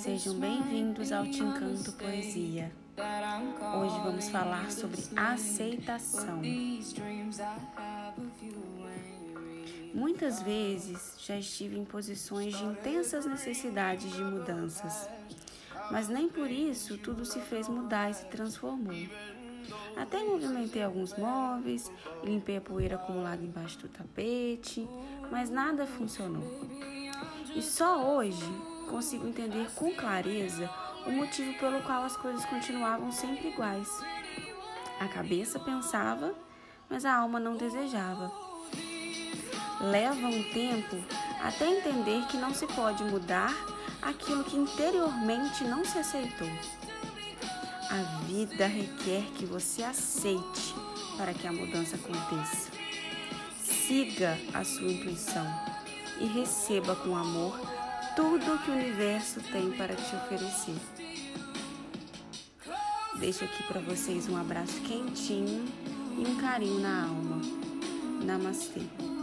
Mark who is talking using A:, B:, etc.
A: Sejam bem-vindos ao Tincanto Poesia. Hoje vamos falar sobre aceitação. Muitas vezes já estive em posições de intensas necessidades de mudanças, mas nem por isso tudo se fez mudar e se transformou. Até movimentei alguns móveis, limpei a poeira acumulada embaixo do tapete, mas nada funcionou. E só hoje consigo entender com clareza o motivo pelo qual as coisas continuavam sempre iguais. A cabeça pensava, mas a alma não desejava. Leva um tempo até entender que não se pode mudar aquilo que interiormente não se aceitou. A vida requer que você aceite para que a mudança aconteça. Siga a sua intuição e receba com amor tudo que o universo tem para te oferecer. Deixo aqui para vocês um abraço quentinho e um carinho na alma. Namastê.